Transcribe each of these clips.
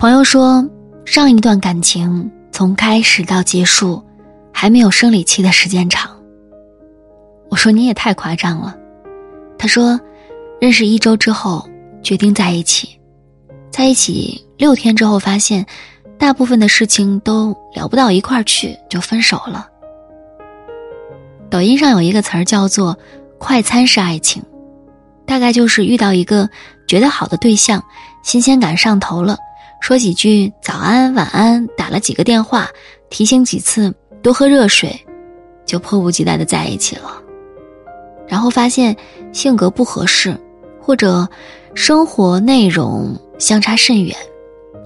朋友说，上一段感情从开始到结束，还没有生理期的时间长。我说你也太夸张了。他说，认识一周之后决定在一起，在一起六天之后发现，大部分的事情都聊不到一块儿去，就分手了。抖音上有一个词儿叫做“快餐式爱情”，大概就是遇到一个觉得好的对象，新鲜感上头了。说几句早安晚安，打了几个电话，提醒几次多喝热水，就迫不及待的在一起了。然后发现性格不合适，或者生活内容相差甚远，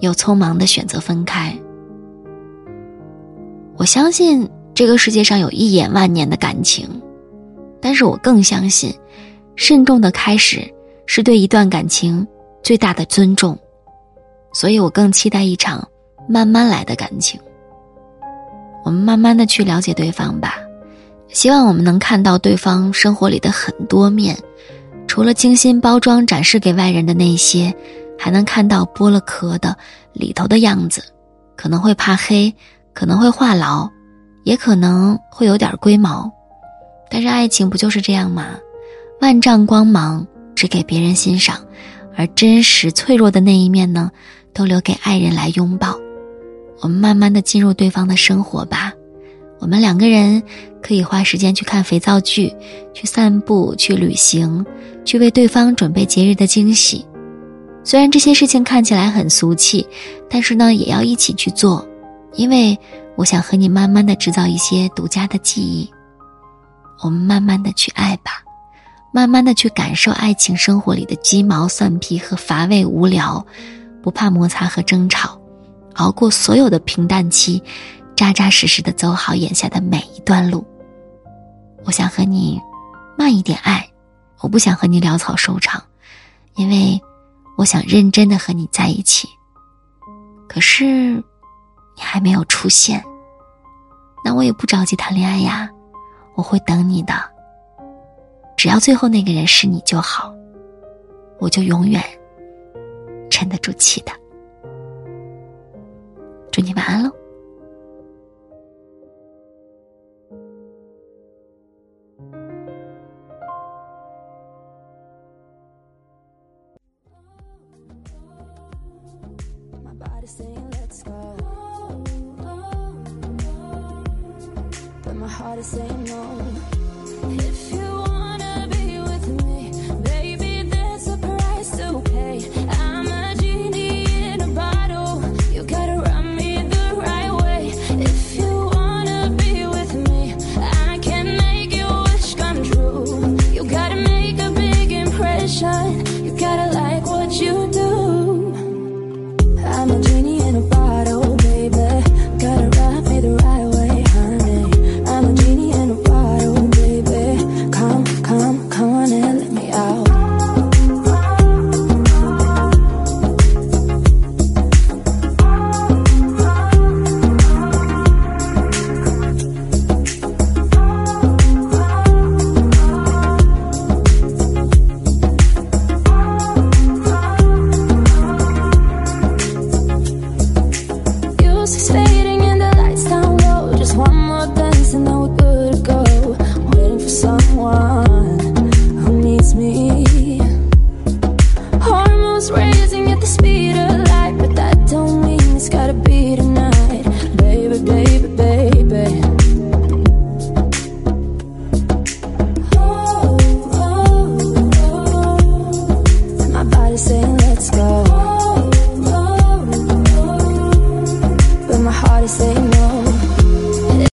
又匆忙的选择分开。我相信这个世界上有一眼万年的感情，但是我更相信，慎重的开始是对一段感情最大的尊重。所以我更期待一场慢慢来的感情。我们慢慢的去了解对方吧，希望我们能看到对方生活里的很多面，除了精心包装展示给外人的那些，还能看到剥了壳的里头的样子。可能会怕黑，可能会话痨，也可能会有点龟毛，但是爱情不就是这样吗？万丈光芒只给别人欣赏，而真实脆弱的那一面呢？都留给爱人来拥抱，我们慢慢的进入对方的生活吧。我们两个人可以花时间去看肥皂剧，去散步，去旅行，去为对方准备节日的惊喜。虽然这些事情看起来很俗气，但是呢，也要一起去做，因为我想和你慢慢的制造一些独家的记忆。我们慢慢的去爱吧，慢慢的去感受爱情生活里的鸡毛蒜皮和乏味无聊。不怕摩擦和争吵，熬过所有的平淡期，扎扎实实的走好眼下的每一段路。我想和你慢一点爱，我不想和你潦草收场，因为我想认真的和你在一起。可是你还没有出现，那我也不着急谈恋爱呀，我会等你的。只要最后那个人是你就好，我就永远。沉得住气的，祝你晚安喽。raising at the speed of light, but that don't mean it's gotta be tonight. saying